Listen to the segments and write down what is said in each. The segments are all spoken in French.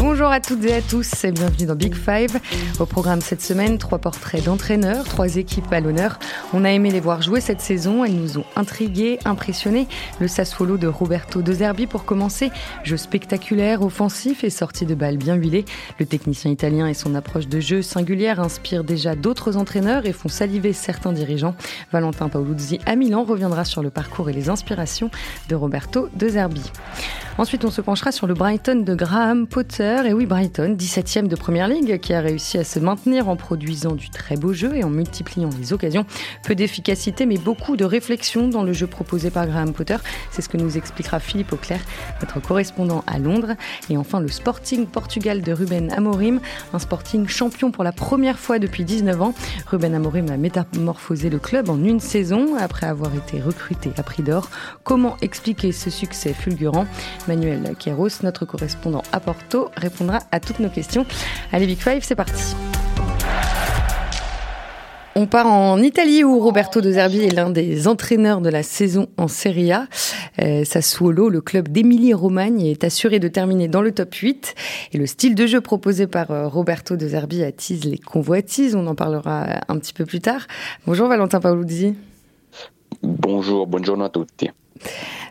Bonjour à toutes et à tous et bienvenue dans Big Five. Au programme cette semaine, trois portraits d'entraîneurs, trois équipes à l'honneur. On a aimé les voir jouer cette saison, elles nous ont intrigués, impressionnés. Le Sassuolo de Roberto De Zerbi pour commencer, jeu spectaculaire, offensif et sortie de balles bien huilées. Le technicien italien et son approche de jeu singulière inspirent déjà d'autres entraîneurs et font saliver certains dirigeants. Valentin Paoluzzi à Milan reviendra sur le parcours et les inspirations de Roberto De Zerbi. Ensuite, on se penchera sur le Brighton de Graham Potter. Et oui, Brighton, 17e de Première Ligue, qui a réussi à se maintenir en produisant du très beau jeu et en multipliant les occasions. Peu d'efficacité, mais beaucoup de réflexion dans le jeu proposé par Graham Potter. C'est ce que nous expliquera Philippe Auclair, notre correspondant à Londres. Et enfin, le Sporting Portugal de Ruben Amorim, un Sporting champion pour la première fois depuis 19 ans. Ruben Amorim a métamorphosé le club en une saison après avoir été recruté à prix d'or. Comment expliquer ce succès fulgurant? Manuel Queiroz, notre correspondant à Porto, répondra à toutes nos questions. Allez, Big Five, c'est parti. On part en Italie où Roberto De Zerbi est l'un des entraîneurs de la saison en Serie A. Euh, Sassuolo, le club d'Emilie Romagne, est assuré de terminer dans le top 8. Et le style de jeu proposé par euh, Roberto De Zerbi attise les convoitises. On en parlera un petit peu plus tard. Bonjour Valentin Paoluzzi. Bonjour, buongiorno a tutti.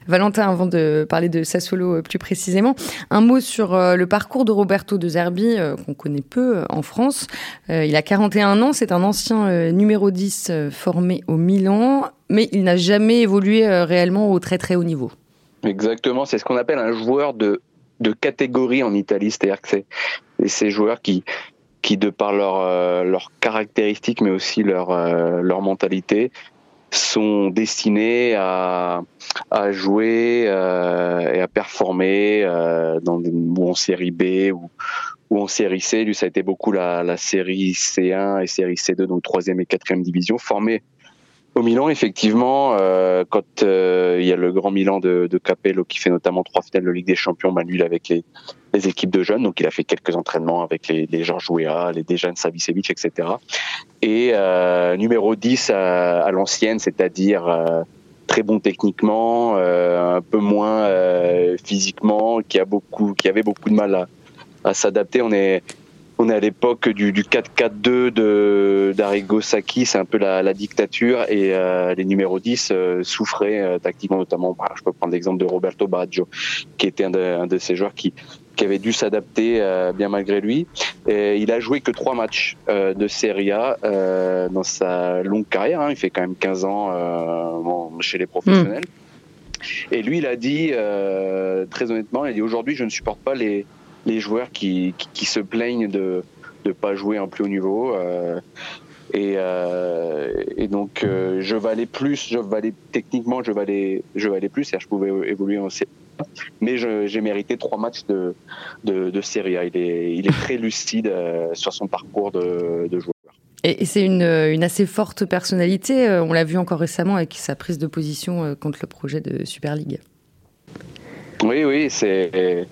Valentin, avant de parler de Sassuolo euh, plus précisément, un mot sur euh, le parcours de Roberto De Zerbi, euh, qu'on connaît peu en France. Il a 41 ans, c'est un ancien numéro 10 formé au Milan, mais il n'a jamais évolué réellement au très très haut niveau. Exactement, c'est ce qu'on appelle un joueur de, de catégorie en Italie, c'est-à-dire que c'est ces joueurs qui, qui de par leurs leur caractéristiques, mais aussi leur, leur mentalité, sont destinés à, à jouer euh, et à performer euh, dans ou en série B ou, ou en série C. Lui, ça a été beaucoup la, la série C1 et série C2, donc troisième et quatrième division, formé au Milan, effectivement, euh, quand euh, il y a le grand Milan de, Capello qui fait notamment trois finales de Ligue des Champions, bah, lui, avec les, équipes de jeunes, donc il a fait quelques entraînements avec les, les Georges Weah, les Dejan Savicevic, etc. Et euh, numéro 10 à, l'ancienne, c'est-à-dire très bon techniquement, un peu moins physiquement, qui a beaucoup, qui avait beaucoup de mal à, à s'adapter. On est on est à l'époque du, du 4-4-2 de d'Arrigo Sacchi, c'est un peu la, la dictature et euh, les numéros 10 euh, souffraient euh, tactiquement notamment. Bah, je peux prendre l'exemple de Roberto Baggio, qui était un de, un de ces joueurs qui qui avait dû s'adapter bien malgré lui. Et il a joué que trois matchs de Serie A dans sa longue carrière. Hein. Il fait quand même 15 ans chez les professionnels. Mm. Et lui, il a dit très honnêtement, il a dit aujourd'hui, je ne supporte pas les les joueurs qui, qui, se plaignent de ne pas jouer en plus haut niveau. Euh, et, euh, et, donc euh, je valais plus, je valais techniquement, je valais, je valais plus, je pouvais évoluer en série mais j'ai mérité trois matchs de, de, de, Serie A. Il est, il est très lucide euh, sur son parcours de, de joueur. Et, c'est une, une, assez forte personnalité. On l'a vu encore récemment avec sa prise de position contre le projet de Super League. Oui, oui, c'est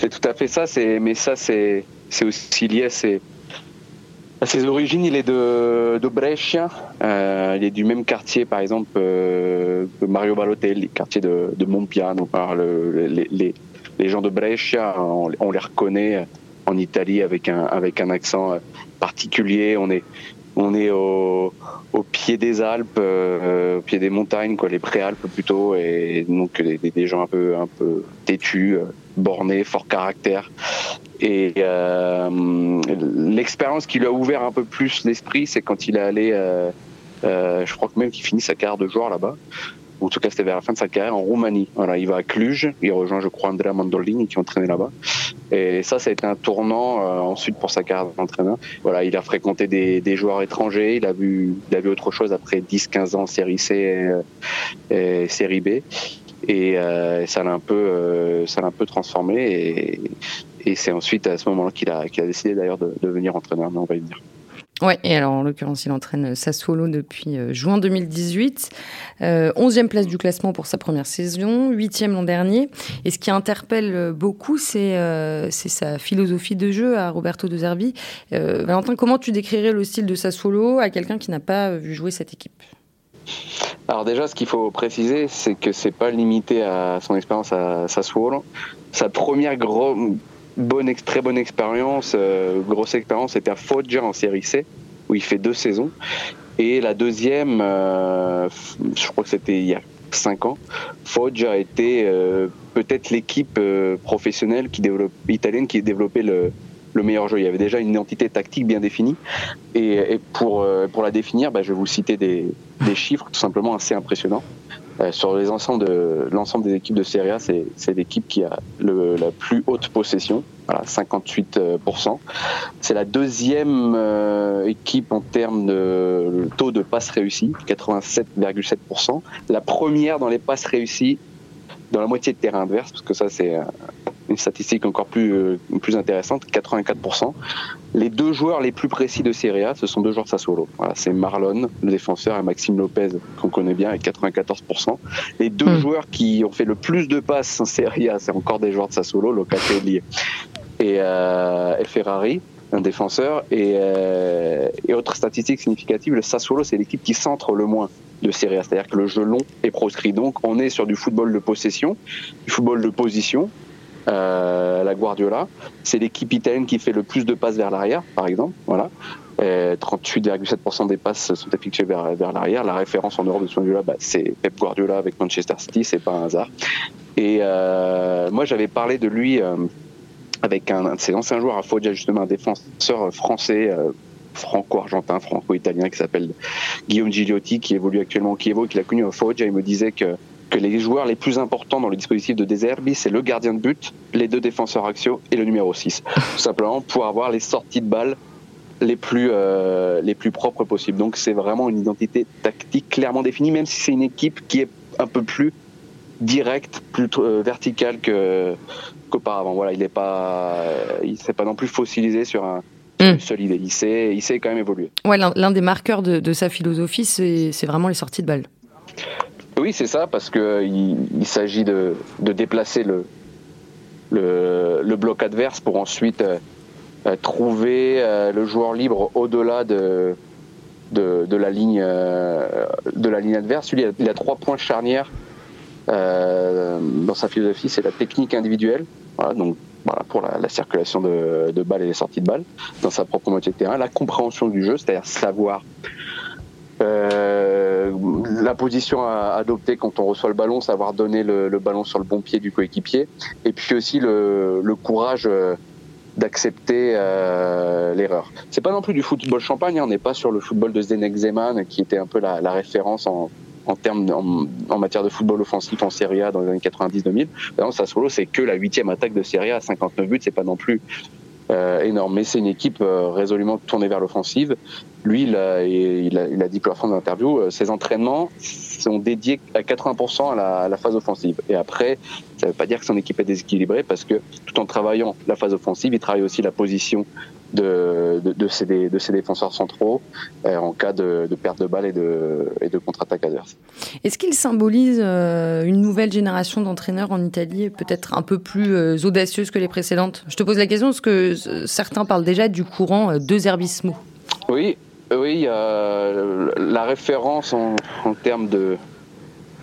c'est tout à fait ça. Mais ça, c'est, aussi lié à ses, origines. Il est de, Brescia. Euh, il est du même quartier, par exemple, euh, que Mario Balotelli, quartier de, de Monpiano. Alors, le, les, gens de Brescia, on, on, les reconnaît en Italie avec un, avec un accent particulier. On est, on est au, pied des Alpes, euh, au pied des montagnes, quoi, les préalpes plutôt, et donc des, gens un peu, un peu têtus, euh, bornés, fort caractère. Et euh, l'expérience qui lui a ouvert un peu plus l'esprit, c'est quand il est allé, je crois que même qu'il finit sa carrière de joueur là-bas, en tout cas c'était vers la fin de sa carrière en Roumanie. Voilà, il va à Cluj, il rejoint je crois Andrea Mandolini qui entraînait là-bas. Et ça, ça a été un tournant euh, ensuite pour sa carrière d'entraîneur. Voilà, il a fréquenté des, joueurs étrangers, il a vu, il a vu autre chose après 10-15 ans en série C et, et série B. Et euh, ça l'a un peu, euh, ça l'a un peu transformé. Et, c'est ensuite à ce moment-là qu'il a, décidé d'ailleurs de, de devenir entraîneur, mais on va y. Ouais, et alors en l'occurrence, il entraîne Sassuolo depuis euh, juin 2018. Euh, 11e place du classement pour sa première saison, 8e l'an dernier. Et ce qui interpelle euh, beaucoup, c'est euh, sa philosophie de jeu à Roberto De Zerbi. Euh, Valentin, comment tu décrirais le style de Sassuolo à quelqu'un qui n'a pas vu jouer cette équipe? Alors déjà, ce qu'il faut préciser, c'est que c'est pas limité à son expérience à Sassuolo. Sa première gros, bonne, très bonne expérience, grosse expérience, c'était à Foggia en série C, où il fait deux saisons. Et la deuxième, je crois que c'était il y a cinq ans, Foggia a été peut-être l'équipe professionnelle italienne qui a développé le, le meilleur jeu. Il y avait déjà une identité tactique bien définie. Et, pour, euh, la définir, bah, je vais vous citer des chiffres tout simplement assez impressionnants. Euh, sur l'ensemble des équipes de Serie A, c'est l'équipe qui a la plus haute possession, voilà, 58%. C'est la deuxième euh, équipe en termes de taux de passes réussies, 87,7%. La première dans les passes réussies dans la moitié de terrain adverse, parce que ça c'est une statistique encore plus, euh, plus intéressante, 84%. Les deux joueurs les plus précis de Serie A, ce sont deux joueurs de Sassuolo. Voilà, c'est Marlon, le défenseur, et Maxime Lopez, qu'on connaît bien, avec 94%. Les deux hmm. joueurs qui ont fait le plus de passes en Serie A, c'est encore des joueurs de Sassuolo, Locatelli et, euh, et Ferrari un défenseur. Et, euh, et, autre statistique significative, le Sassuolo, c'est l'équipe qui centre le moins de Serie A. C'est-à-dire que le jeu long est proscrit. Donc, on est sur du football de possession, du football de position, euh, la Guardiola. C'est l'équipe italienne qui fait le plus de passes vers l'arrière, par exemple. Voilà. 38,7% des passes sont effectuées vers, vers l'arrière. La référence en Europe de ce vue-là, bah, c'est Pep Guardiola avec Manchester City, c'est pas un hasard. Et euh, moi, j'avais parlé de lui euh, avec un, de ses anciens joueurs à Foggia, justement un défenseur français. Franco-argentin, franco-italien qui s'appelle Guillaume Gigliotti, qui évolue actuellement au Chievo, qui l'a connu à Foggia. Il me disait que que les joueurs les plus importants dans le dispositif de Deserbi, c'est le gardien de but, les deux défenseurs axiaux et le numéro 6. Tout simplement pour avoir les sorties de balles les plus, euh, les plus propres possibles. Donc c'est vraiment une identité tactique clairement définie, même si c'est une équipe qui est un peu plus directe, plus euh, verticale que qu'auparavant. Voilà, il n'est pas, il s'est pas non plus fossilisé sur un, seul idée. Il sait, il sait quand même évoluer. Ouais, l'un des marqueurs de, de sa philosophie, c'est vraiment les sorties de balles. Oui, c'est ça, parce qu'il il, s'agit de, déplacer le, bloc adverse pour ensuite euh, euh, trouver euh, le joueur libre au-delà de, la ligne, adverse. Il a, trois points charnières dans sa philosophie, c'est la technique individuelle, donc pour la, circulation de, de, balles et les sorties de balles dans sa propre moitié de terrain, la compréhension du jeu, c'est-à-dire savoir euh, la position à adopter quand on reçoit le ballon, savoir donner le, ballon sur le bon pied du coéquipier, et puis aussi le, courage euh, d'accepter euh, l'erreur. C'est pas non plus du football champagne, hein. on n'est pas sur le football de Zdenek Zeman qui était un peu la, référence en, termes en, matière de football offensif en Serie A dans les années 90-2000. ça solo c'est que la huitième attaque de Serie A à 59 buts, c'est pas non plus énorme. Mais c'est une équipe euh, résolument tournée vers l'offensive. Lui, il a, il, a, dit plusieurs fois dans l'interview, euh, ses entraînements sont dédiés à 80% à la, à la, phase offensive. Et après, ça ne veut pas dire que son équipe est déséquilibrée parce que tout en travaillant la phase offensive, il travaille aussi la position de, de, de, ses, de ses défenseurs centraux euh, en cas de, perte de balle et de, et de contre-attaque adverse. Est-ce qu'il symbolise euh, une nouvelle génération d'entraîneurs en Italie, peut-être un peu plus euh, audacieuse que les précédentes? Je te pose la question parce que certains parlent déjà du courant de Zerbismo. Oui, oui, la référence en, en termes de,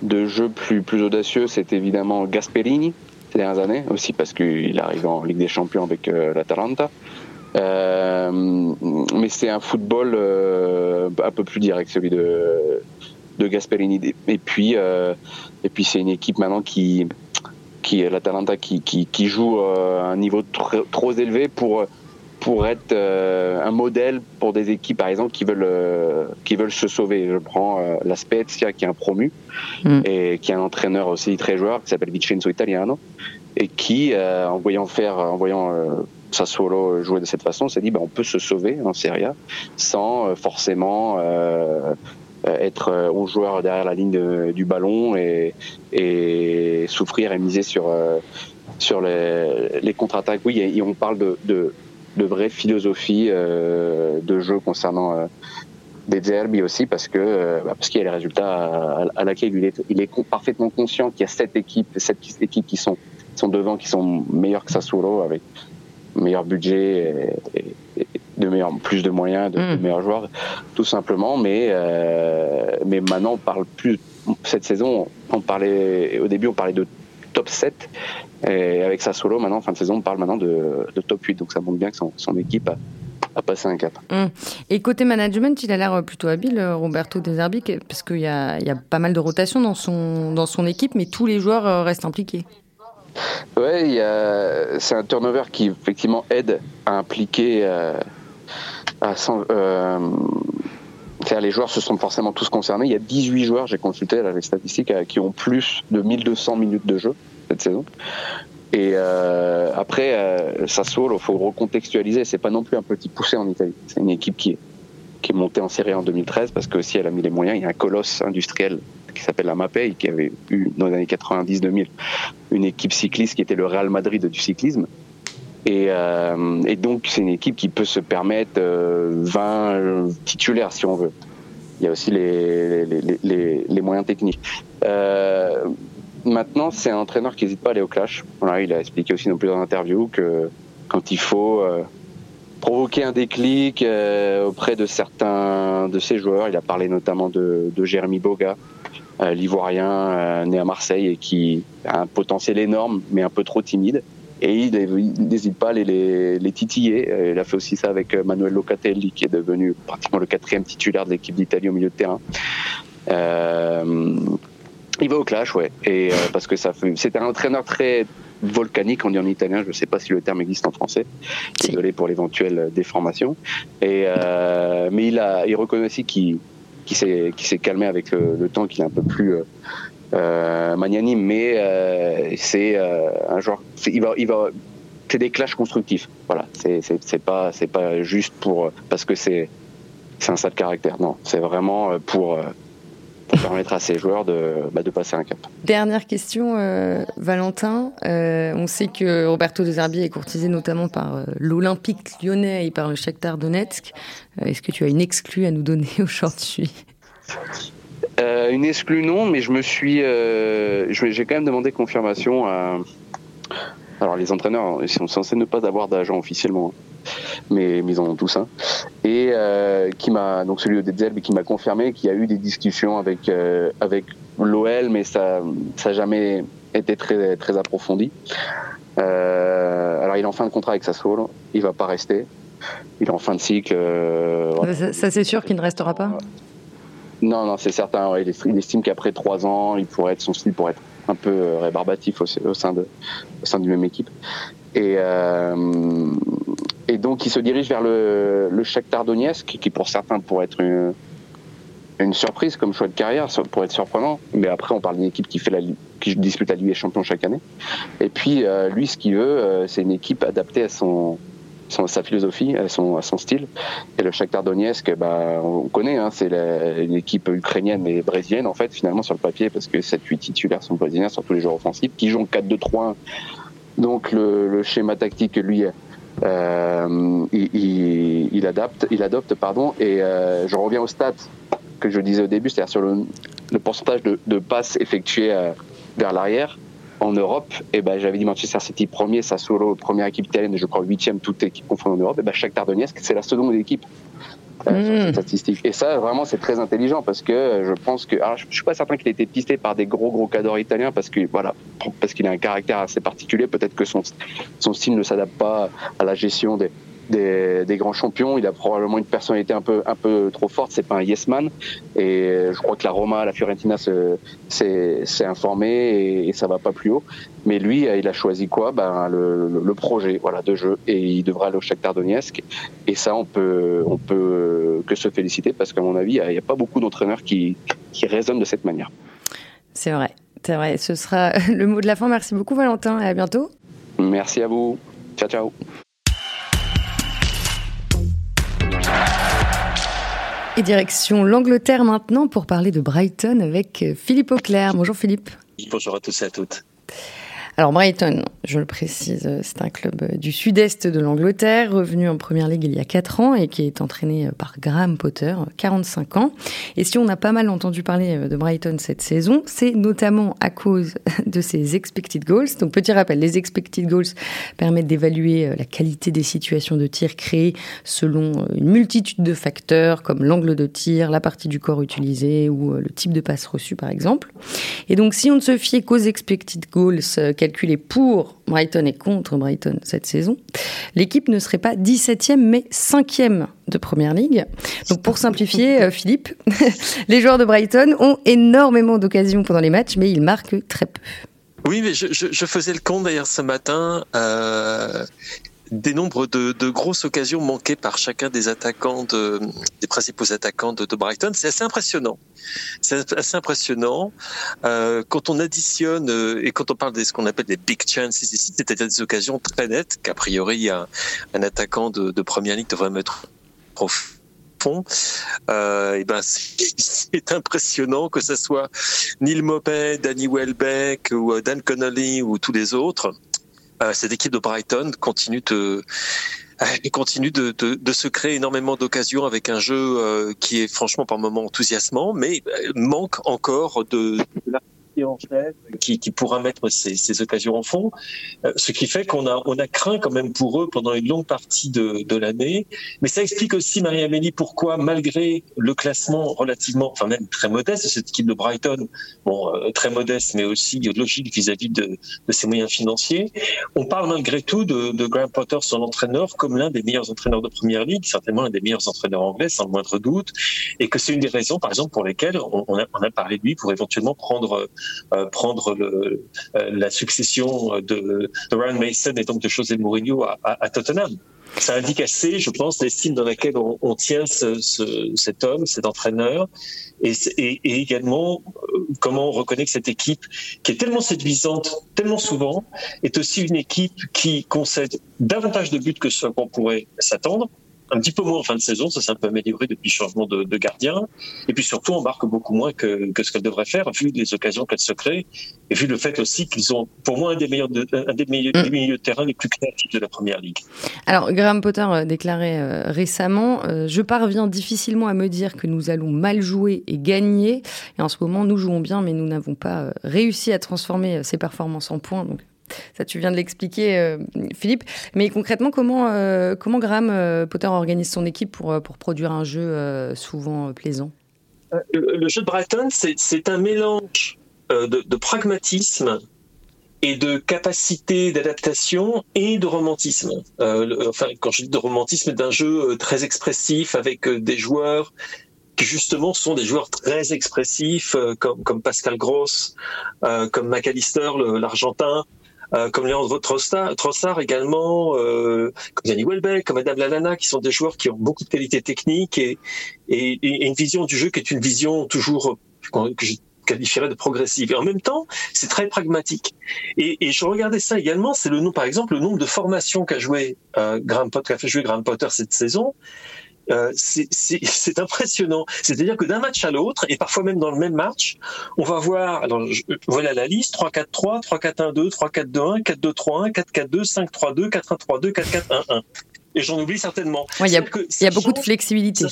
de jeu plus, plus audacieux, c'est évidemment Gasperini ces dernières années, aussi parce qu'il arrive en Ligue des Champions avec l'Atalanta. Euh, mais c'est un football euh, un peu plus direct, celui de, de Gasperini. Et puis, euh, et puis c'est une équipe maintenant qui, qui l'Atalanta, qui, qui, qui joue à un niveau trop, trop élevé pour pour être un modèle pour des équipes par exemple qui veulent qui veulent se sauver. Je prends la Spezia qui est un promu mm. et qui est un entraîneur aussi très joueur qui s'appelle Vincenzo Italiano et qui en voyant faire en voyant Sassuolo jouait de cette façon, s'est dit ben, on peut se sauver en Serie A sans euh, forcément euh, être euh, au joueur derrière la ligne du ballon et, souffrir et miser sur, sur les, contre-attaques. Oui, on parle de, de, de vraie philosophie de jeu concernant des Zerbi aussi parce que bah, parce qu'il y a les résultats à, laquelle il est, il est parfaitement conscient qu'il y a sept équipes, sept équipes qui sont, sont devant, qui sont meilleures que Sassuolo avec meilleur budget et, de meilleurs, plus de moyens, de, hmm. meilleurs joueurs, tout simplement. Mais, euh, mais maintenant, on parle plus. Cette saison, on parlait, au début, on parlait de top 7. Et avec sa solo, maintenant, en fin de saison, on parle maintenant de, top 8. Donc ça montre bien que son, équipe a, passé un cap. Hum. Et côté management, il a l'air plutôt habile, Roberto De Zerbi, parce qu'il y a, y a pas mal de rotation dans son, dans son équipe, mais tous les joueurs euh, restent impliqués. Ouais, c'est un turnover qui effectivement aide à impliquer euh, à, euh, les joueurs se sont forcément tous concernés. Il y a 18 joueurs, j'ai consulté les statistiques, euh, qui ont plus de 1200 minutes de jeu cette saison. Et après, euh, Sassuolo, il faut recontextualiser. C'est pas non plus un petit poussé en Italie. C'est une équipe qui est, qui est montée en série en 2013 parce que si elle a mis les moyens, il y a un colosse industriel qui s'appelle la Mapei qui avait eu dans les années 90-2000 une équipe cycliste qui était le Real Madrid du cyclisme. Et, euh, donc c'est une équipe qui peut se permettre 20 euh, titulaires si on veut. Il y a aussi les, moyens techniques. Euh, maintenant, c'est un entraîneur qui n'hésite pas à aller au clash. Il a expliqué aussi dans plusieurs interviews que quand il faut provoquer un déclic auprès de certains de ses joueurs, il a parlé notamment de, de Jérémy Boga, l'ivoirien né à Marseille et qui a un potentiel énorme, mais un peu trop timide et il n'hésite pas à les, les, titiller. Euh, il a fait aussi ça avec euh, Manuel Locatelli, qui est devenu pratiquement le quatrième titulaire de l'équipe d'Italie au milieu de terrain. Euh, il va au clash, ouais, et euh, parce que ça c'était un entraîneur très volcanique, on dit en italien, je ne sais pas si le terme existe en français. Désolé pour l'éventuelle déformation. Et euh, mais il a, il reconnaît aussi qu'il qui s'est qui s'est calmé avec le, temps, qu'il est un peu plus euh, magnanime, mais euh, c'est euh, un genre, il va, il va, c'est des clashs constructifs. Voilà, c'est c'est pas c'est pas juste pour parce que c'est c'est un sale caractère. Non, c'est vraiment pour permettre à ces joueurs de, bah, de passer un cap. Dernière question, euh, Valentin. Euh, on sait que Roberto De Zerbi est courtisé notamment par euh, l'Olympique lyonnais et par le Shakhtar Donetsk. Est-ce que tu as une exclue à nous donner aujourd'hui? Une exclue non, mais je me suis, j'ai quand même demandé confirmation à. Alors les entraîneurs, ils sont censés ne pas avoir d'agent officiellement, mais, ils en ont tous un. Et euh, qui m'a donc celui de Delzerbe qui m'a confirmé qu'il y a eu des discussions avec avec l'OL, mais ça ça jamais été très très approfondi. alors il est en fin de contrat avec Sassuolo, il va pas rester. Il est en fin de cycle. ça, ça c'est sûr qu'il ne restera pas? Non, non, c'est certain. il, estime qu'après trois ans, il pourrait être son style pourrait être un peu euh, rébarbatif au, sein de au sein d'une même équipe. Et euh, et donc il se dirige vers le le Shakhtar qui pour certains pourrait être une, une surprise comme choix de carrière, pourrait être surprenant. Mais après, on parle d'une équipe qui fait la qui dispute la Ligue des Champions chaque année. Et puis euh, lui, ce qu'il veut, c'est une équipe adaptée à son sa philosophie, à son, son style. Et le Shakhtar Donetsk, bah, on connaît, hein, c'est une équipe ukrainienne mais brésilienne en fait, finalement sur le papier, parce que 7-8 titulaires sont brésiliens sur tous les joueurs offensifs, qui jouent 4-2-3-1. Donc le, schéma tactique, lui, euh, il, adapte, il adopte, pardon. Et euh, je reviens au stats que je disais au début, c'est-à-dire sur le, pourcentage de, de passes effectuées euh, vers l'arrière en Europe, et eh ben, j'avais dit Manchester City premier, Sassuolo première équipe italienne, je crois huitième, toute équipe confondue en Europe, et ben, Shakhtar Donetsk, c'est la seconde équipe. Euh, mmh. Et ça, vraiment, c'est très intelligent parce que je pense que, alors, je, suis pas certain qu'il ait été pisté par des gros gros cadors italiens parce que voilà, parce qu'il a un caractère assez particulier. Peut-être que son son style ne s'adapte pas à la gestion des des, des, grands champions. Il a probablement une personnalité un peu un peu trop forte. C'est pas un yes man. Et je crois que la Roma, la Fiorentina s'est informé et, et, ça va pas plus haut. Mais lui, il a choisi quoi? Ben le, le, projet, voilà, de jeu. Et il devra aller au Shakhtar Donetsk. Et ça, on peut on peut que se féliciter parce qu'à mon avis, il n'y a, pas beaucoup d'entraîneurs qui qui raisonnent de cette manière. C'est vrai. C'est vrai. Ce sera le mot de la fin. Merci beaucoup, Valentin, et à bientôt. Merci à vous. Ciao, ciao. Et direction l'Angleterre maintenant pour parler de Brighton avec Philippe Auclair. Bonjour Philippe. Bonjour à tous et à toutes. Alors Brighton, je le précise, c'est un club du sud-est de l'Angleterre, revenu en Première Ligue il y a 4 ans et qui est entraîné par Graham Potter, 45 ans. Et si on a pas mal entendu parler de Brighton cette saison, c'est notamment à cause de ses expected goals. Donc petit rappel, les expected goals permettent d'évaluer la qualité des situations de tir créées selon une multitude de facteurs comme l'angle de tir, la partie du corps utilisée ou le type de passe reçue par exemple. Et donc si on ne se fiait qu'aux expected goals calculés pour Brighton et contre Brighton cette saison, l'équipe ne serait pas 17e mais 5e de Première Ligue. Donc pour simplifier, euh, Philippe, les joueurs de Brighton ont énormément d'occasions pendant les matchs mais ils marquent très peu. Oui, mais je, faisais le compte d'ailleurs ce matin. Euh, des nombres de, de, grosses occasions manquées par chacun des attaquants, de, des principaux attaquants de, de Brighton. C'est assez impressionnant. C'est assez impressionnant. Euh, quand on additionne euh, et quand on parle de ce qu'on appelle des big chances c'est-à-dire des occasions très nettes qu'a priori un, un attaquant de, de, première ligue devrait mettre fond. Euh, et ben c'est impressionnant que ce soit Neil Moped, Danny Welbeck ou euh, Dan Connolly ou tous les autres cette équipe de Brighton continue de euh, continue de, de, de, se créer énormément d'occasions avec un jeu euh, qui est franchement par moments enthousiasmant, mais manque encore de, de la en qui, pourra mettre ces, occasions en fond. Euh, ce qui fait qu'on a, on a craint quand même pour eux pendant une longue partie de, de l'année. Mais ça explique aussi, Marie-Amélie, pourquoi, malgré le classement relativement, enfin même très modeste de cette équipe de Brighton, bon, euh, très modeste, mais aussi logique vis-à-vis de, de, ses moyens financiers, on parle malgré tout de, Graham Potter, son entraîneur, comme l'un des meilleurs entraîneurs de Première Ligue, certainement l'un des meilleurs entraîneurs anglais, sans le moindre doute, et que c'est une des raisons, par exemple, pour lesquelles on, on, a, on a parlé de lui pour éventuellement prendre euh, prendre le, euh, la succession de, de, Ryan Mason et donc de José Mourinho à, Tottenham. Ça indique assez, je pense, l'estime dans laquelle on, tient ce, ce, cet homme, cet entraîneur, et, et, et, également euh, comment on reconnaît que cette équipe, qui est tellement séduisante, tellement souvent, est aussi une équipe qui concède davantage de buts que ce qu'on pourrait s'attendre un petit peu moins en fin de saison, ça s'est un peu amélioré depuis le changement de, de, gardien. Et puis surtout, on marque beaucoup moins que, que ce qu'elle devrait faire, vu les occasions qu'elle se crée, et vu le fait aussi qu'ils ont, pour moi, un des meilleurs, de, un des, meilleurs, mm. milieux de terrain les plus créatifs de la première ligue. Alors, Graham Potter euh, déclarait euh, récemment euh, Je parviens difficilement à me dire que nous allons mal jouer et gagner. Et en ce moment, nous jouons bien, mais nous n'avons pas réussi à transformer ces performances en points. Donc, ça, tu viens de l'expliquer, euh, Philippe. Mais concrètement, comment, euh, comment Graham euh, Potter organise son équipe pour, pour produire un jeu souvent plaisant? Le, jeu de Brighton, c'est un mélange de, pragmatisme et de capacité d'adaptation et de romantisme. enfin, quand je dis de romantisme, d'un jeu très expressif avec des joueurs qui justement sont des joueurs très expressifs, comme, comme Pascal Gross, comme McAllister, l'Argentin, euh, comme Leandro Trossard, également, euh, comme Danny Welbeck, comme Adam Lallana, qui sont des joueurs qui ont beaucoup de qualités techniques et, et, une vision du jeu qui est une vision toujours que je qualifierais de progressive. Et en même temps, c'est très pragmatique. Et, et, je regardais ça également, c'est le nom, par exemple, le nombre de formations qu'a joué euh, Graham Potter, qu'a fait jouer Graham Potter cette saison. Euh, c'est impressionnant. C'est-à-dire que d'un match à l'autre, et parfois même dans le même match, on va voir, alors voilà la liste, 3-4-3, 3-4-1-2, 3-4-2-1, 4-2-3-1, 4-4-2, 5-3-2, 4-1-3-2, 4-4-1-1. Et j'en oublie certainement. Il y a, y a beaucoup de flexibilité.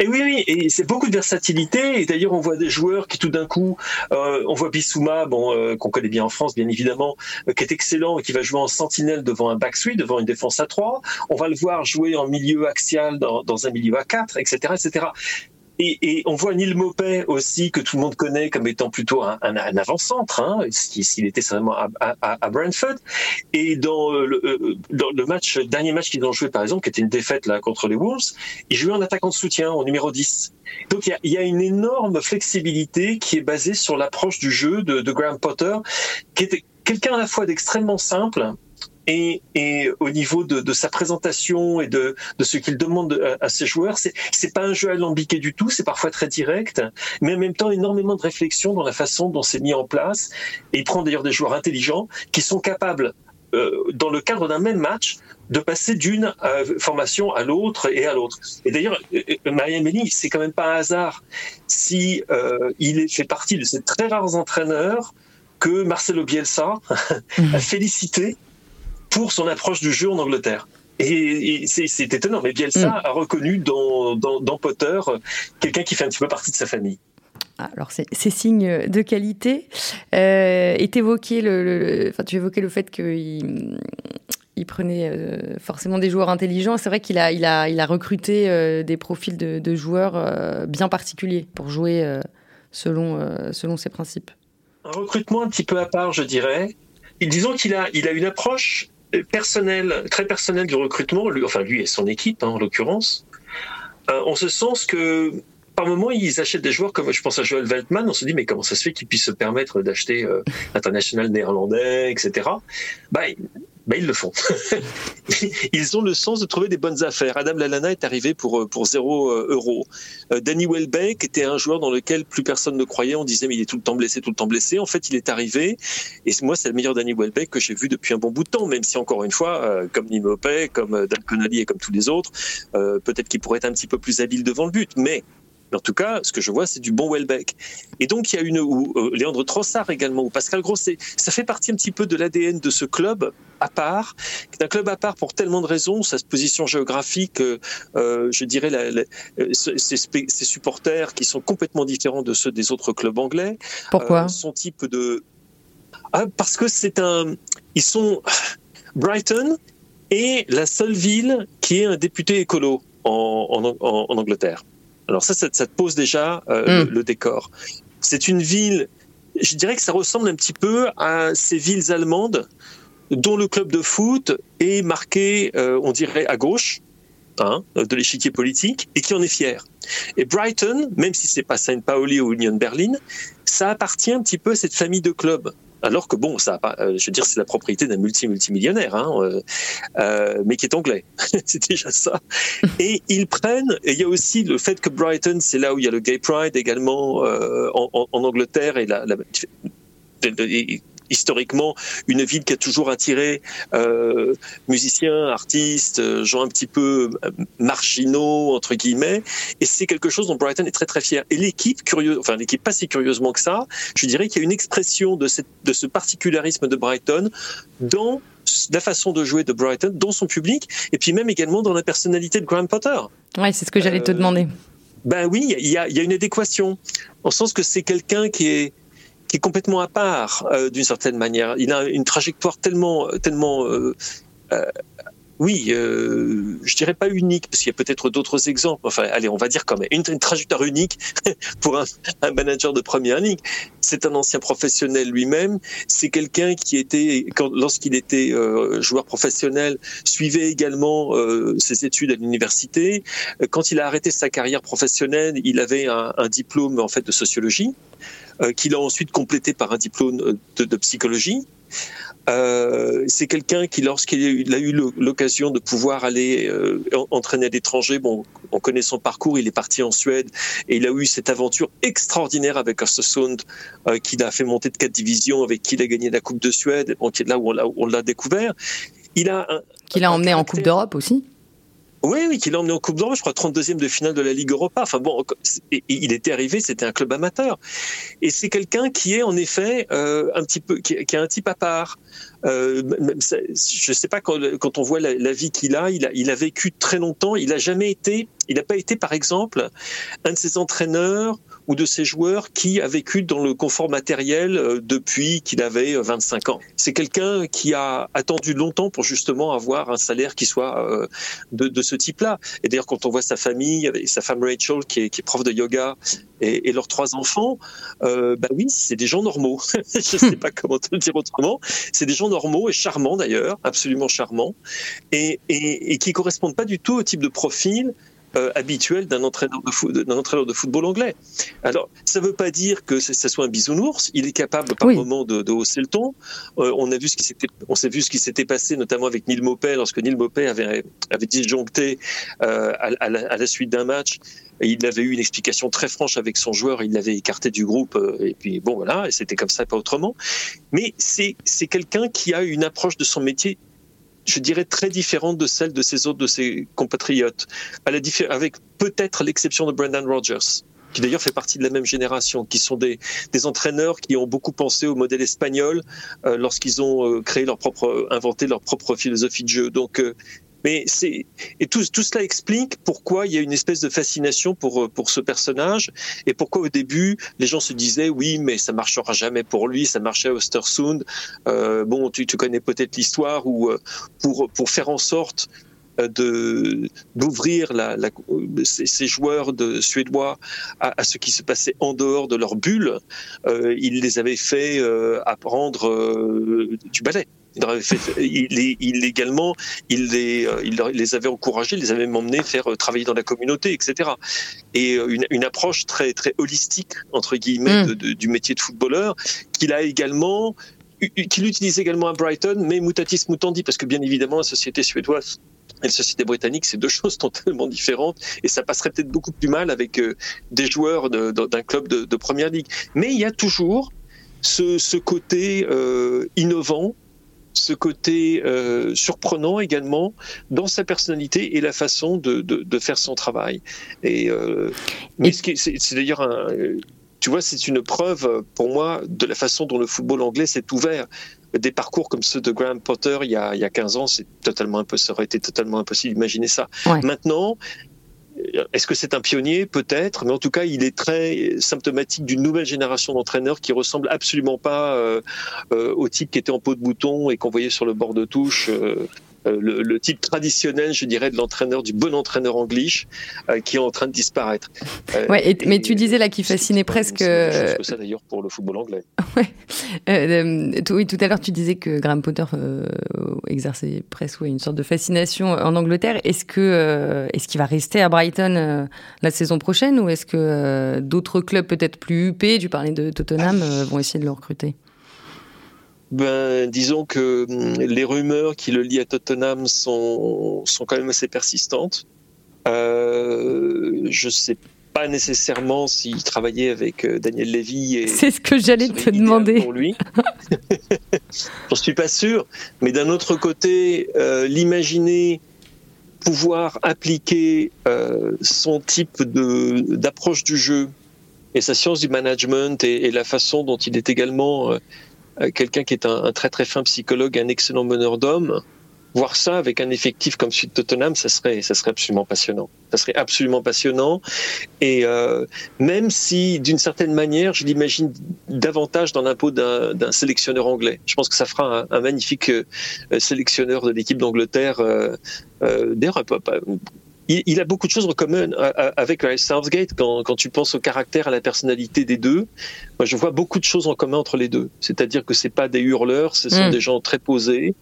Et oui, oui, et c'est beaucoup de versatilité. Et d'ailleurs, on voit des joueurs qui tout d'un coup, euh, on voit Bissouma, bon, euh, qu'on connaît bien en France, bien évidemment, euh, qui est excellent et qui va jouer en sentinelle devant un back three, devant une défense à 3. On va le voir jouer en milieu axial dans, un milieu à 4, etc., etc. Et, et, on voit Neil Mopet aussi, que tout le monde connaît comme étant plutôt un, un, avant-centre, hein, s'il était seulement à, à, à, Brentford. Et dans le, euh, dans le match, dernier match qu'ils ont joué, par exemple, qui était une défaite là contre les Wolves, il jouait en attaquant de soutien, au numéro 10. Donc il y a, y a, une énorme flexibilité qui est basée sur l'approche du jeu de, de Graham Potter, qui était quelqu'un à la fois d'extrêmement simple, et, et au niveau de, de, sa présentation et de, de ce qu'il demande à, ses joueurs, c'est c'est pas un jeu alambiqué du tout, c'est parfois très direct, mais en même temps énormément de réflexion dans la façon dont c'est mis en place. Et il prend d'ailleurs des joueurs intelligents qui sont capables euh, dans le cadre d'un même match, de passer d'une euh, formation à l'autre et à l'autre. Et d'ailleurs, euh, Marie Amélie, c'est quand même pas un hasard si il fait partie de ces très rares entraîneurs que Marcelo Bielsa a félicité pour son approche du jeu en Angleterre. Et, c'est étonnant, mais Bielsa mm. a reconnu dans, dans, Potter quelqu'un qui fait un petit peu partie de sa famille. Ah, alors, c'est signe de qualité. Euh, et évoqué le, enfin, tu évoquais le fait qu'il il prenait euh, forcément des joueurs intelligents. C'est vrai qu'il a, il a, il a recruté euh, des profils de, de joueurs euh, bien particuliers pour jouer selon, selon ses principes. Un recrutement un petit peu à part, je dirais. Disons qu'il a, il a une approche personnelle, très personnelle du recrutement, lui, enfin lui et son équipe hein, en l'occurrence, en ce sens que par moment, ils achètent des joueurs comme je pense à Joel Veltman. On se dit mais comment ça se fait qu'ils puissent se permettre d'acheter euh, international néerlandais, etc. Bah, bah, ils le font. ils ont le sens de trouver des bonnes affaires. Adam Lallana est arrivé pour euh, pour zéro euh, euro. Danny Welbeck était un joueur dans lequel plus personne ne croyait. On disait mais il est tout le temps blessé, tout le temps blessé. En fait, il est arrivé et moi c'est le meilleur Danny Welbeck que j'ai vu depuis un bon bout de temps. Même si encore une fois, comme Nimopé, comme Dan Connolly et comme tous les autres, peut-être qu'il pourrait être un petit peu plus habile devant le but, mais en tout cas, ce que je vois, c'est du bon Welbeck. Et donc, il y a une, ou euh, Léandre Trossard également, ou Pascal Grosset. Ça fait partie un petit peu de l'ADN de ce club à part, un club à part pour tellement de raisons, sa position géographique, euh, euh, je dirais, ses, supporters qui sont complètement différents de ceux des autres clubs anglais. Pourquoi Son type de. Ah, parce que c'est un. Ils sont. Brighton est la seule ville qui est un député écolo en Angleterre. Alors ça, ça, te pose déjà euh, hmm. le, décor. C'est une ville, je dirais que ça ressemble un petit peu à ces villes allemandes dont le club de foot est marqué, euh, on dirait, à gauche. Hein, de l'échiquier politique et qui en est fier. Et Brighton, même si c'est pas Saint Pauli ou Union Berlin, ça appartient un petit peu à cette famille de clubs alors que bon, ça, euh, je veux dire, c'est la propriété d'un multi-multimillionnaire, hein, euh, euh, mais qui est anglais. c'est déjà ça. Et ils prennent, et il y a aussi le fait que Brighton, c'est là où il y a le Gay Pride également en, Angleterre et historiquement une ville qui a toujours attiré euh, musiciens, artistes, euh, gens un petit peu euh, marginaux entre guillemets, et c'est quelque chose dont Brighton est très très fier. Et l'équipe curieuse, enfin l'équipe pas si curieusement que ça, je dirais qu'il y a une expression de, cette, de ce particularisme de Brighton dans la façon de jouer de Brighton, dans son public, et puis même également dans la personnalité de Graham Potter. Oui, c'est ce que j'allais te demander. Ben oui, il y a, y a, une adéquation, en sens que c'est quelqu'un qui est qui est complètement à part euh, d'une certaine manière. Il a une trajectoire tellement, tellement euh, euh, oui, euh, je dirais pas unique, parce qu'il y a peut-être d'autres exemples. Enfin, allez, on va dire quand même une, trajectoire unique pour un, manager de première ligue. C'est un ancien professionnel lui-même. C'est quelqu'un qui était, lorsqu'il était euh, joueur professionnel, suivait également euh, ses études à l'université. Quand il a arrêté sa carrière professionnelle, il avait un, un diplôme en fait de sociologie, qu'il a ensuite complété par un diplôme de, de psychologie. Euh, c'est quelqu'un qui, lorsqu'il a eu l'occasion de pouvoir aller euh, entraîner à l'étranger, bon, on connaît son parcours, il est parti en Suède et il a eu cette aventure extraordinaire avec Östersund, euh, qui l'a fait monter de quatre divisions, avec qui il a gagné la Coupe de Suède, bon, qui est là où on l'a découvert. Il a qu'il a emmené en Coupe d'Europe aussi. Oui, oui, qu'il a emmené en Coupe d'Europe, je crois 32e de finale de la Ligue Europa. Enfin bon, il était arrivé, c'était un club amateur. Et c'est quelqu'un qui est en effet euh, un petit peu, qui, qui, a un type à part. Euh, je sais pas quand, quand on voit la, la vie qu'il a, il a, il a vécu très longtemps. Il a jamais été, il n'a pas été par exemple un de ses entraîneurs ou de ces joueurs qui a vécu dans le confort matériel euh, depuis qu'il avait 25 euh, ans. C'est quelqu'un qui a attendu longtemps pour justement avoir un salaire qui soit de, de ce type-là. Et d'ailleurs, quand on voit sa famille, sa femme Rachel qui est, qui est prof de yoga et, et leurs trois enfants, euh, bah oui, c'est des gens normaux. Je sais pas comment te le dire autrement. C'est des gens normaux et charmants d'ailleurs, absolument charmants, et, et, qui correspondent pas du tout au type de profil euh, habituel d'un entraîneur, de entraîneur de football anglais. Alors, ça ne veut pas dire que ça soit un bisounours. Il est capable par moment de, de, hausser le ton. Euh, on a vu ce qui s'était, on s'est vu ce qui s'était passé notamment avec Neil Maupay lorsque Neil Maupay avait, avait disjoncté euh, à, à, la, à, la, suite d'un match. Et il avait eu une explication très franche avec son joueur, il l'avait écarté du groupe, et puis bon voilà, et c'était comme ça, pas autrement. Mais c'est c'est quelqu'un qui a une approche de son métier je dirais, très différente de celle de ses autres, de ses compatriotes, avec peut-être l'exception de Brendan Rodgers. qui d'ailleurs fait partie de la même génération, qui sont des, des entraîneurs qui ont beaucoup pensé au modèle espagnol euh, lorsqu'ils ont euh, créé leur propre, inventé leur propre philosophie de jeu. Donc, euh, mais c'est et tout, cela explique pourquoi il y a une espèce de fascination pour pour ce personnage et pourquoi au début les gens se disaient oui mais ça marchera jamais pour lui, ça marchait à Östersund. Euh, bon, tu, connais peut-être l'histoire où pour pour faire en sorte de d'ouvrir ces, joueurs suédois à, ce qui se passait en dehors de leur bulle. Euh, il les avait fait euh, apprendre euh, du ballet. Il, avait fait, il, il, également, il les, euh, il les avait encouragés, il les avait emmenés faire euh, travailler dans la communauté, etc. Et euh, une, une approche très très holistique entre guillemets mm. de, de, du métier de footballeur qu'il a également qu'il utilise également à Brighton, mais mutatis mutandi, parce que bien évidemment, la société suédoise et la société britannique, c'est deux choses totalement différentes et ça passerait peut-être beaucoup plus mal avec des joueurs d'un club de, de, première ligue. Mais il y a toujours ce, ce côté euh, innovant, ce côté euh, surprenant également dans sa personnalité et la façon de, de, de faire son travail. Et, euh, mais c'est d'ailleurs un tu vois, c'est une preuve pour moi de la façon dont le football anglais s'est ouvert des parcours comme ceux de Graham Potter il y a, il y a 15 ans, c'est totalement impossible, ça aurait été totalement impossible d'imaginer ça. Ouais. Maintenant, est-ce que c'est un pionnier? Peut-être, mais en tout cas, il est très symptomatique d'une nouvelle génération d'entraîneurs qui ressemble absolument pas euh, euh, au type qui était en peau de bouton et qu'on voyait sur le bord de touche. Euh, le, le, type traditionnel, je dirais, de l'entraîneur, du bon entraîneur anglais, euh, qui est en train de disparaître. Euh, ouais, et, mais tu disais là qu'il fascinait presque. C'est ça d'ailleurs pour le football anglais. Ouais. Euh, oui, tout à l'heure tu disais que Graham Potter euh, exerçait presque ouais, une sorte de fascination en Angleterre. Est-ce que est-ce qu'il va rester à Brighton la saison prochaine ou est-ce que d'autres clubs peut-être plus huppés, tu parlais de Tottenham, vont essayer de le recruter? Ben, disons que hum, les rumeurs qui le lient à Tottenham sont, sont quand même assez persistantes. Euh, je sais pas nécessairement s'il travaillait avec euh, Daniel Levy. C'est ce que j'allais te demander. Pour lui. J'en suis pas sûr. Mais d'un autre côté, euh, l'imaginer pouvoir appliquer euh, son type d'approche du jeu et sa science du management et, et, la façon dont il est également quelqu'un qui est un, très très fin psychologue, un excellent meneur d'hommes, voir ça avec un effectif comme celui de Tottenham, ça serait, ça serait absolument passionnant. Ça serait absolument passionnant. Et euh, même si, d'une certaine manière, je l'imagine davantage dans l'impôt d'un sélectionneur anglais. Je pense que ça fera un, magnifique euh, sélectionneur de l'équipe d'Angleterre. Euh, euh, D'ailleurs, il, il, a beaucoup de choses en commun avec Southgate quand, quand, tu penses au caractère, à la personnalité des deux. Moi, je vois beaucoup de choses en commun entre les deux. C'est-à-dire que c'est pas des hurleurs, ce sont mmh. des gens très posés.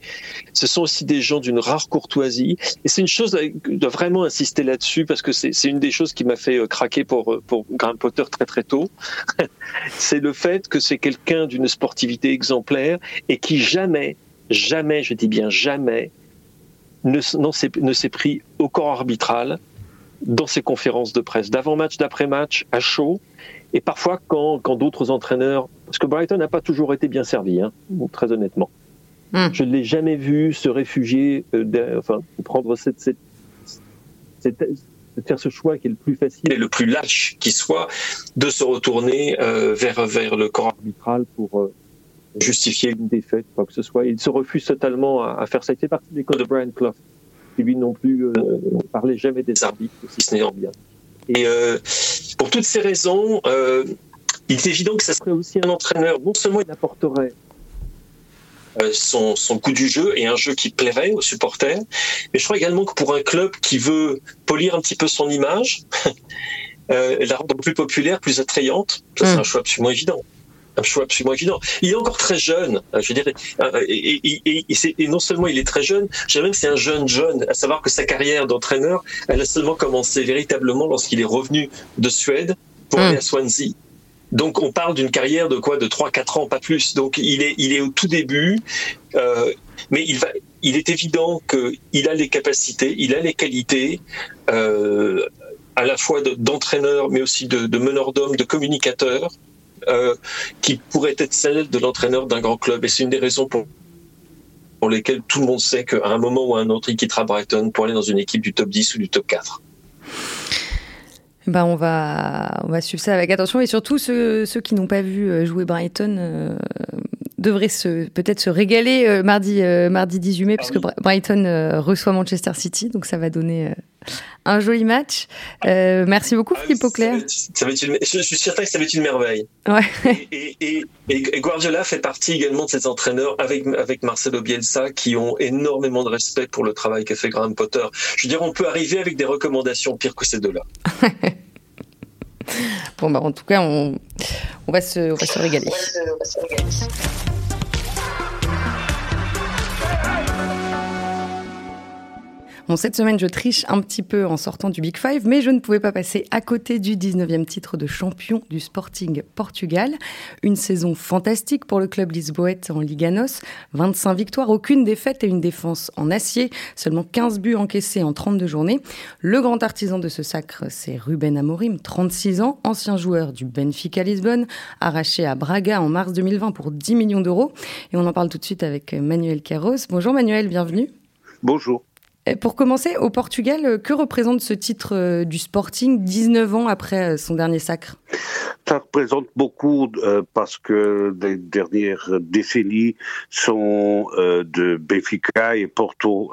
Ce sont aussi des gens d'une rare courtoisie. Et c'est une chose, je dois vraiment insister là-dessus parce que c'est une des choses qui m'a fait euh, craquer pour, euh, pour Graham Potter très très tôt. c'est le fait que c'est quelqu'un d'une sportivité exemplaire et qui jamais, jamais, je dis bien jamais, ne, s'est pris au corps arbitral dans ses conférences de presse, d'avant-match, d'après-match, à chaud, et parfois quand, quand d'autres entraîneurs, parce que Brighton n'a pas toujours été bien servi, hein, très honnêtement. Mm. Je ne l'ai jamais vu se réfugier, euh, enfin, prendre cette, cette, cette, faire ce choix qui est le plus facile et le plus lâche qui soit, de se retourner euh, vers, vers le corps arbitral pour, euh, justifier une défaite, quoi que ce soit. Il se refuse totalement à, à faire ça. Il fait partie des codes de Brian Clough, qui lui non plus euh, ne parlait jamais des arbitres, si ce n'est en bien. Et euh, pour toutes ces raisons, euh, il est évident que ça serait aussi un entraîneur. Non seulement il apporterait euh, son, son coup du jeu et un jeu qui plairait aux supporters, mais je crois également que pour un club qui veut polir un petit peu son image, la rendre plus populaire, plus attrayante, ça c'est mmh. un choix absolument évident un choix absolument évident. Il est encore très jeune, euh, je dirais, euh, et, et, et, et, non seulement il est très jeune, je dirais même que c'est un jeune jeune, à savoir que sa carrière d'entraîneur, elle a seulement commencé véritablement lorsqu'il est revenu de Suède pour mmh. aller à Swansea. Donc on parle d'une carrière de quoi De 3-4 ans, pas plus. Donc il est, il est au tout début, euh, mais il, va, il est évident qu'il a les capacités, il a les qualités. Euh, à la fois d'entraîneur, mais aussi de, de meneur d'hommes, de communicateur, euh, qui pourrait être celle de l'entraîneur d'un grand club. Et c'est une des raisons pour, pour lesquelles tout le monde sait qu'à un moment ou à un autre, il quittera Brighton pour aller dans une équipe du top 10 ou du top 4. Bah on va on va suivre ça avec attention et surtout ceux, ceux qui n'ont pas vu jouer Brighton devrait se peut-être se régaler euh, mardi euh, mardi 18 mai ah puisque Brighton euh, reçoit Manchester City donc ça va donner un joli match. merci beaucoup ah Philippe Auclair. Ça va être, je, suis certain que ça va être une merveille. Ouais. Et, et, et, Guardiola fait partie également de ces entraîneurs avec avec Marcelo Bielsa qui ont énormément de respect pour le travail qu'a fait Graham Potter. Je veux dire on peut arriver avec des recommandations pires que ces deux-là. bon bah en tout cas on, va se on va se régaler. Cette semaine, je triche un petit peu en sortant du Big Five, mais je ne pouvais pas passer à côté du 19e titre de champion du Sporting Portugal. Une saison fantastique pour le club lisboète en Liga NOS. 25 victoires, aucune défaite et une défense en acier. Seulement 15 buts encaissés en 32 journées. Le grand artisan de ce sacre, c'est Ruben Amorim, 36 ans, ancien joueur du Benfica Lisbonne, arraché à Braga en mars 2020 pour 10 millions d'euros. Et on en parle tout de suite avec Manuel Carros. Bonjour Manuel, bienvenue. Bonjour. Pour commencer, au Portugal, euh, que représente ce titre euh, du Sporting 19 ans après euh, son dernier sacre? Ça représente beaucoup parce que les dernières décennies sont de Benfica et Porto.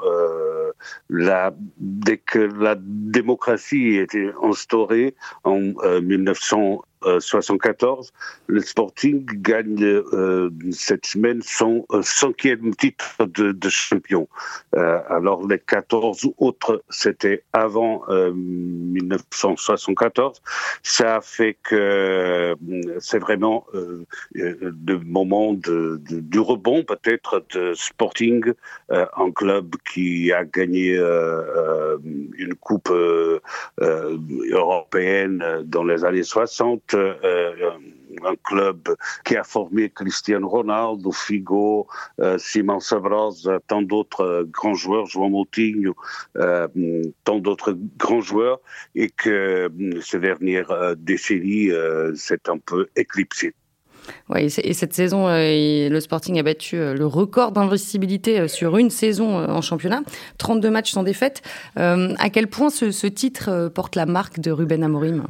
La, dès que la démocratie été instaurée en 1900 74, le Sporting gagne euh, cette semaine son euh, cinquième titre de, champion. Euh, alors les 14 autres, c'était avant 1974. Ça a fait que c'est vraiment le moment du rebond peut-être de Sporting, un club qui a gagné une coupe européenne dans les années 60 euh, un club qui a formé Cristiano Ronaldo, Figo, euh, Simon Sabrosa, tant d'autres euh, grands joueurs, João Moutinho, tant d'autres grands joueurs, et que ces dernières décennies s'est un peu éclipsé. Oui, et cette saison, le Sporting a battu le record d'investibilité sur une saison en championnat, 32 matchs sans défaite. à quel point ce titre porte la marque de Ruben Amorim?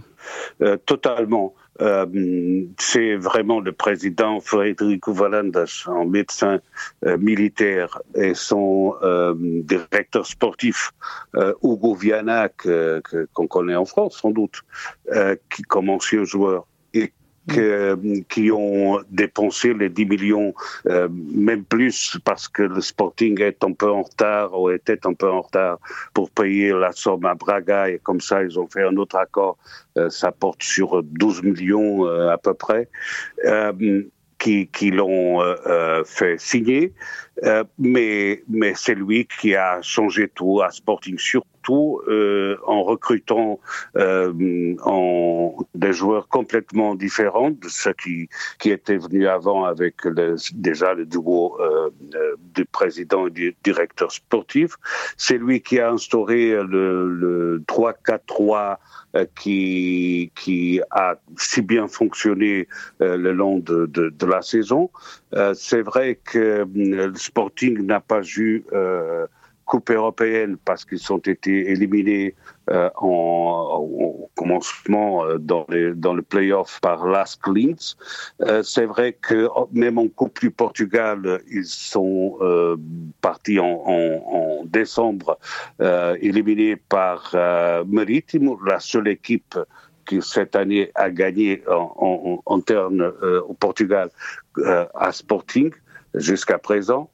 Totalement. Euh, c'est vraiment le président Frederico Valandas, un médecin euh, militaire, et son euh, directeur sportif Hugo Viana, qu'on connaît en France sans doute, qui comme ancien joueur qui ont dépensé les 10 millions, euh, même plus parce que le Sporting est un peu en retard ou était un peu en retard pour payer la somme à Braga et comme ça ils ont fait un autre accord, euh, ça porte sur 12 millions euh, à peu près. qui, qui l'ont fait signer, mais, mais c'est lui qui a changé tout à Sporting sur tout euh, en recrutant euh, en, des joueurs complètement différents de ceux qui, qui étaient venus avant avec déjà le duo euh, du président et du directeur sportif. C'est lui qui a instauré le, le 3-4-3 qui, qui a si bien fonctionné le long de, de, de la saison. C'est vrai que le Sporting n'a pas eu Coupe européenne parce qu'ils ont été éliminés euh, en, au commencement euh, dans, les, dans le playoff par Las. Euh, c'est vrai que oh, même en Coupe du Portugal, ils sont euh, partis en, en, en décembre, euh, éliminés par Marítimo, la seule équipe qui cette année a gagné en, en, en termes au Portugal à Sporting jusqu'à présent.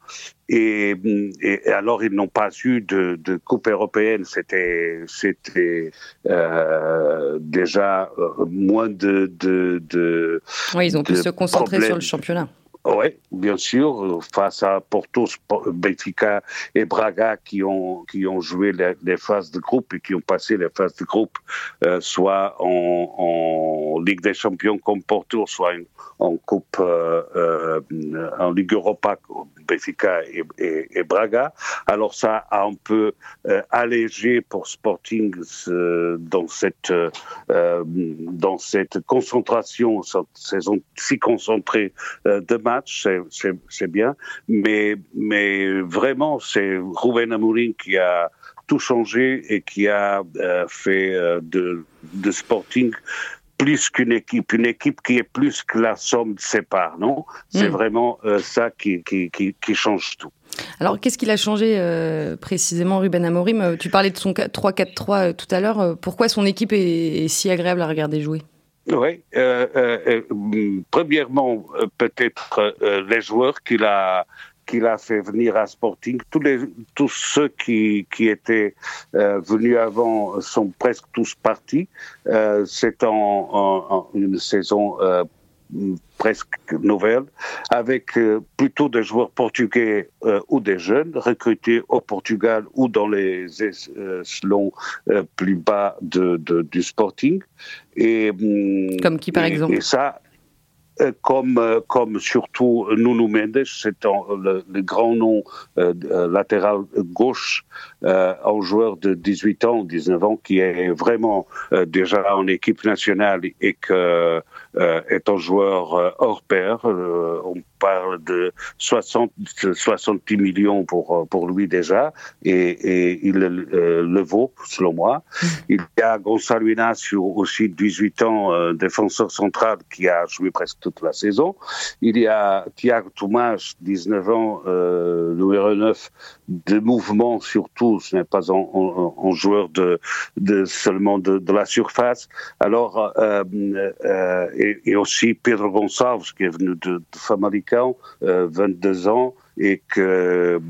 Et, et, alors, ils n'ont pas eu de, de coupe européenne. C'était, c'était euh, déjà euh, moins de, de, de. Oui, ils ont pu se concentrer sur le championnat. Oui, bien sûr, face à Porto, Benfica et Braga qui ont, qui ont joué les, phases de groupe et qui ont passé les phases de groupe, euh, soit en, Ligue des Champions comme Porto, soit en, Coupe, euh, euh, en Ligue Europa, Benfica et, Braga. Alors ça a un peu allégé pour Sporting dans cette, dans cette concentration, cette saison si concentrée de match matchs, c'est bien, mais, mais vraiment, c'est Ruben Amorim qui a tout changé et qui a euh, fait euh, de, de Sporting plus qu'une équipe, une équipe qui est plus que la somme de ses parts, non? C'est hmm. vraiment euh, ça qui, qui, qui, qui, change tout. Alors, qu'est-ce qu'il a changé euh, précisément, Ruben Amorim? Tu parlais de son 3-4-3 tout à l'heure. Pourquoi son équipe est, si agréable à regarder jouer? Oui, premièrement, peut-être les joueurs qu'il a qu'il a fait venir à Sporting. Tous, les, tous ceux qui, qui étaient euh, venus avant sont presque tous partis. Euh, c'est en, une saison euh, presque nouvelle, avec euh, plutôt des joueurs portugais euh, ou des jeunes recrutés au Portugal ou dans les échelons plus bas de, de, du Sporting. Et, hum, Comme qui, par exemple Et ça, euh, comme, euh, comme surtout Nuno Mendes, c'est le, le, grand nom euh, latéral gauche, euh, un joueur de 18 ans, 19 ans, qui est vraiment déjà en équipe nationale et que est un joueur hors pair. on parle de 60, 70 millions pour, pour lui déjà, et, et il le vaut, selon moi. Mm. Il y a Gonçalo Inácio, aussi 18 ans, défenseur central, qui a joué presque toute la saison. Il y a Thiago Tomas, 19 ans, euh, numéro 9, de mouvement surtout, ce n'est pas un, joueur de, seulement de, la surface. Alors, euh, euh, et, aussi Pedro Gonçalves, qui est venu de, de Famalicão, 22 ans, et que,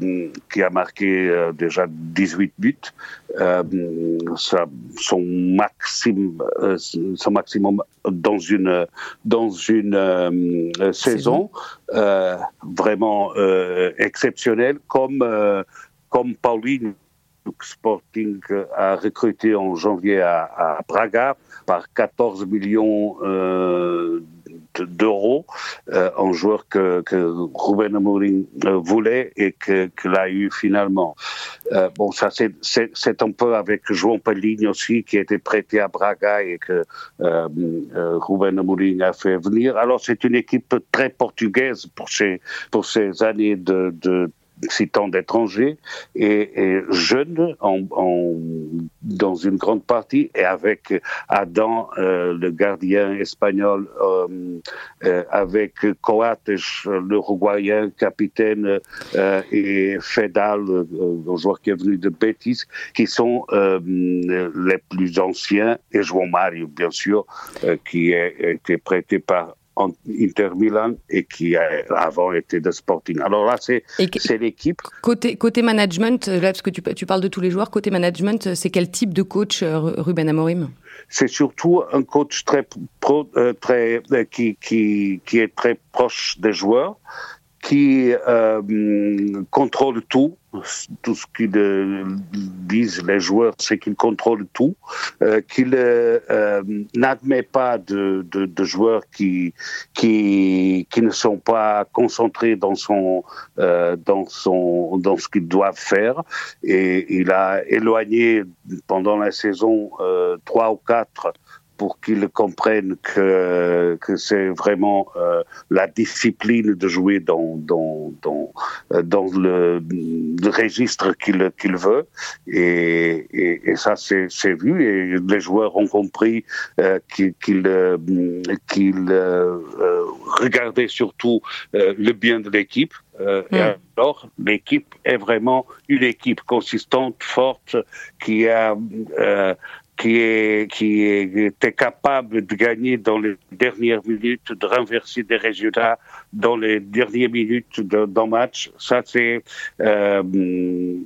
qui a marqué euh, déjà 18 buts. Euh, son, maximum, euh, dans une, euh, saison vraiment exceptionnelle, comme, comme Pauline Sporting a recruté en janvier à, Braga par 14 millions euh, d'euros, euh, un joueur que, que Ruben Amorim euh, voulait et que qu'il a eu finalement. Euh, bon, ça c'est un peu avec João Pelligne aussi qui était prêté à Braga et que euh, Ruben Amorim a fait venir. Alors c'est une équipe très portugaise pour ces pour ces années de, de citant d'étrangers et, jeunes dans une grande partie et avec Adam, euh, le gardien espagnol, euh, euh, avec Coates, l'Uruguayen, capitaine, et Fedal, le joueur qui est venu de Betis, qui sont les plus anciens, et João Mario, bien sûr, qui a été prêté par en Inter Milan et qui avant été de Sporting. Alors là, c'est l'équipe. Côté, côté management, là, parce que tu, tu, parles de tous les joueurs, côté management, c'est quel type de coach euh, Ruben Amorim? C'est surtout un coach très, pro, euh, très euh, qui, qui, qui est très proche des joueurs, qui euh, contrôle tout, tout ce qu'ils disent les joueurs, c'est qu'ils contrôlent tout, euh, qu'il euh, euh, n'admet pas de, joueurs qui, qui, ne sont pas concentrés dans son, euh, dans son, dans ce qu'ils doivent faire. Et il a éloigné pendant la saison euh, trois ou quatre pour qu'ils comprennent que, que c'est vraiment euh, la discipline de jouer dans, dans, dans, euh, dans le, le registre qu'il qu'il veut. Et, et, et ça, c'est vu. Et les joueurs ont compris euh, qu'ils qu euh, regardaient surtout le bien de l'équipe. Euh, mm. Et alors, l'équipe est vraiment une équipe consistante, forte, qui a euh, qui, est, qui était capable de gagner dans les dernières minutes, de renverser des résultats dans les dernières minutes d'un match. Ça, c'est euh, de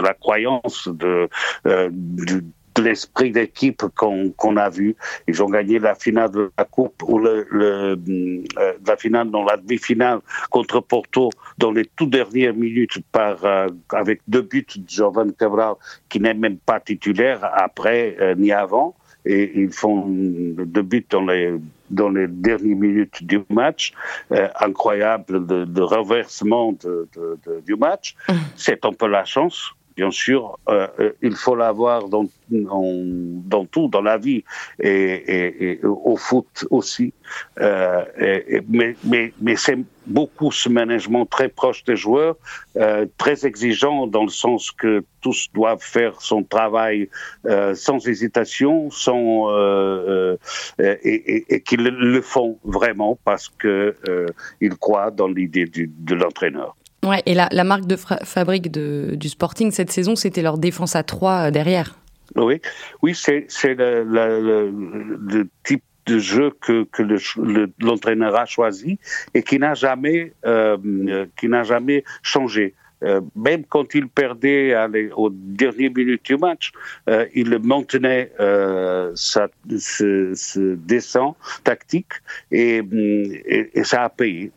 la croyance de, euh, de l'esprit d'équipe qu'on a vu. Ils ont gagné la finale de la Coupe ou le, le euh, la finale dans la demi-finale contre Porto dans les toutes dernières minutes par euh, avec deux buts de Jovan Cabral qui n'est même pas titulaire après euh, ni avant et ils font deux buts dans les dans les dernières minutes du match, euh, incroyable de, de renversement de, de, du match. Mmh. C'est un peu la chance bien sûr, euh, il faut l'avoir dans, dans, tout, dans la vie et, au foot aussi. mais mais, mais c'est beaucoup ce management très proche des joueurs, très exigeant dans le sens que tous doivent faire son travail sans hésitation, sans et, et qu'ils le font vraiment parce que ils croient dans l'idée de l'entraîneur. Ouais, et la, marque de fabrique du Sporting cette saison, c'était leur défense à 3 euh, derrière. Oui, oui c'est le, type de jeu que, l'entraîneur a choisi et qui n'a jamais, euh, qui jamais changé. Euh, même quand il perdait allez, aux dernières minutes du match, euh, il maintenait euh, ce, ce, descend tactique et, ça a payé.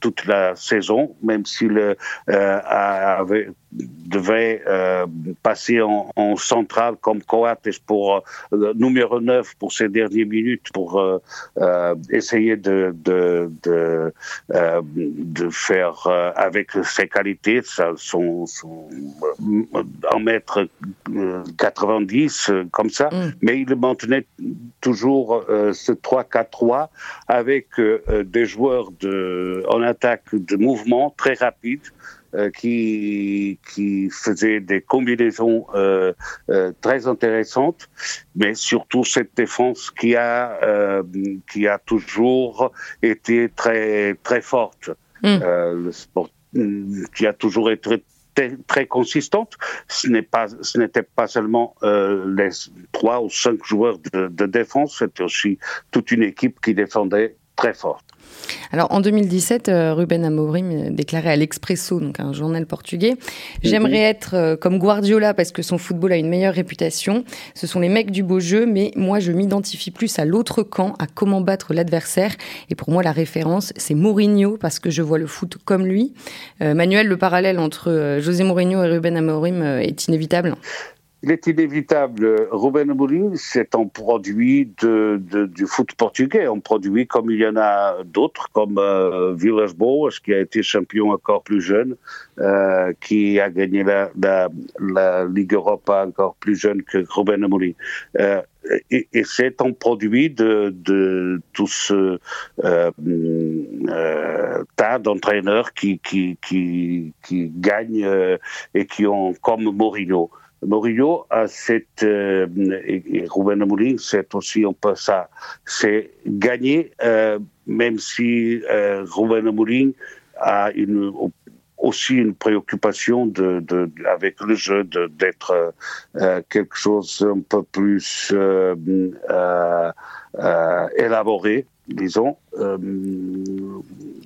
Toute la saison, même s'il euh, avait, devait euh, passer en, en, centrale comme Coates pour euh, numéro 9 pour ses dernières minutes pour euh, essayer de, de, de, de faire avec ses qualités, son, son, en mettre 90 comme ça, mm. mais il maintenait toujours ce 3-4-3 avec des joueurs de en attaque de mouvement très rapide euh, qui, qui faisait des combinaisons euh, euh, très intéressantes, mais surtout cette défense qui a, euh, qui a toujours été très, très forte. Mm. le sport, qui a toujours été très, très consistante. Ce n'est pas, ce n'était pas seulement les trois ou cinq joueurs de, de défense, c'était aussi toute une équipe qui défendait très. Alors en 2017, euh, Ruben Amorim déclarait à l'Expresso, donc un journal portugais, j'aimerais mhm. être euh, comme Guardiola parce que son football a une meilleure réputation. Ce sont les mecs du beau jeu, mais moi je m'identifie plus à l'autre camp, à comment battre l'adversaire. Et pour moi la référence, c'est Mourinho parce que je vois le foot comme lui. Euh, Manuel, le parallèle entre José Mourinho et Ruben Amorim est inévitable. Il est inévitable. Ruben Amorim, c'est un produit du foot portugais, un produit comme il y en a d'autres, comme euh, Villas-Boas, qui a été champion encore plus jeune, euh, qui a gagné la, Ligue Europa encore plus jeune que Ruben Amorim. Euh, et, c'est un produit de, tout ce euh, tas d'entraîneurs qui, gagnent et qui ont comme Mourinho. Mourinho a cette, euh, et, Ruben Amorim, c'est aussi un peu ça, c'est gagner, euh, même si euh, Ruben Amorim a une, aussi une préoccupation de, de, avec le jeu d'être euh, quelque chose un peu plus euh, euh, élaboré disons. Euh,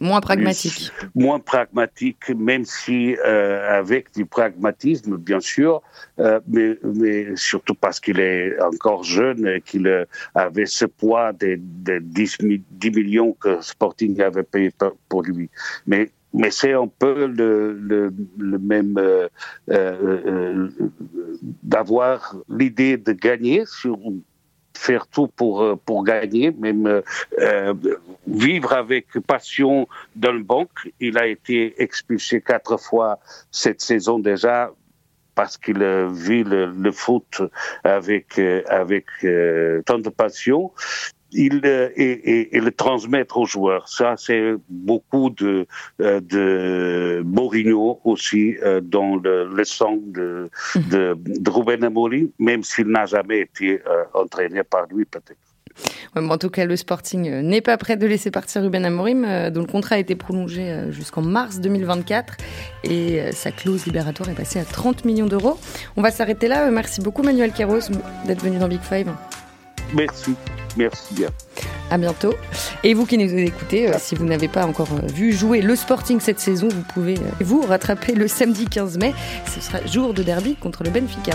moins pragmatique. Moins pragmatique, même si euh, avec du pragmatisme, bien sûr, euh, mais, mais surtout parce qu'il est encore jeune et qu'il avait ce poids des, des 10, 10, millions que Sporting avait payé pour lui. Mais mais c'est un peu le, le, le même d'avoir l'idée de gagner sur faire tout pour, euh, pour gagner, même euh, euh, vivre avec passion dans le banque. Il a été expulsé quatre fois cette saison déjà parce qu'il vit le, le, foot avec, avec tant de passion il, euh, et, et, le transmettre aux joueurs. Ça, c'est beaucoup de, euh, de Mourinho aussi euh, dans le, le sang de, de, de Ruben Amorim, même s'il n'a jamais été entraîné par lui peut-être. en tout cas, le Sporting n'est pas prêt de laisser partir Ruben Amorim, dont le contrat a été prolongé jusqu'en mars 2024 et sa clause libératoire est passée à 30 millions d'euros. On va s'arrêter là. Merci beaucoup Manuel Kéros d'être venu dans Big Five. Merci. Merci bien. À bientôt. Et vous qui nous écoutez, euh, si vous n'avez pas encore euh, vu jouer le Sporting cette saison, vous pouvez euh, vous rattraper le samedi 15 mai. Ce sera jour de derby contre le Benfica.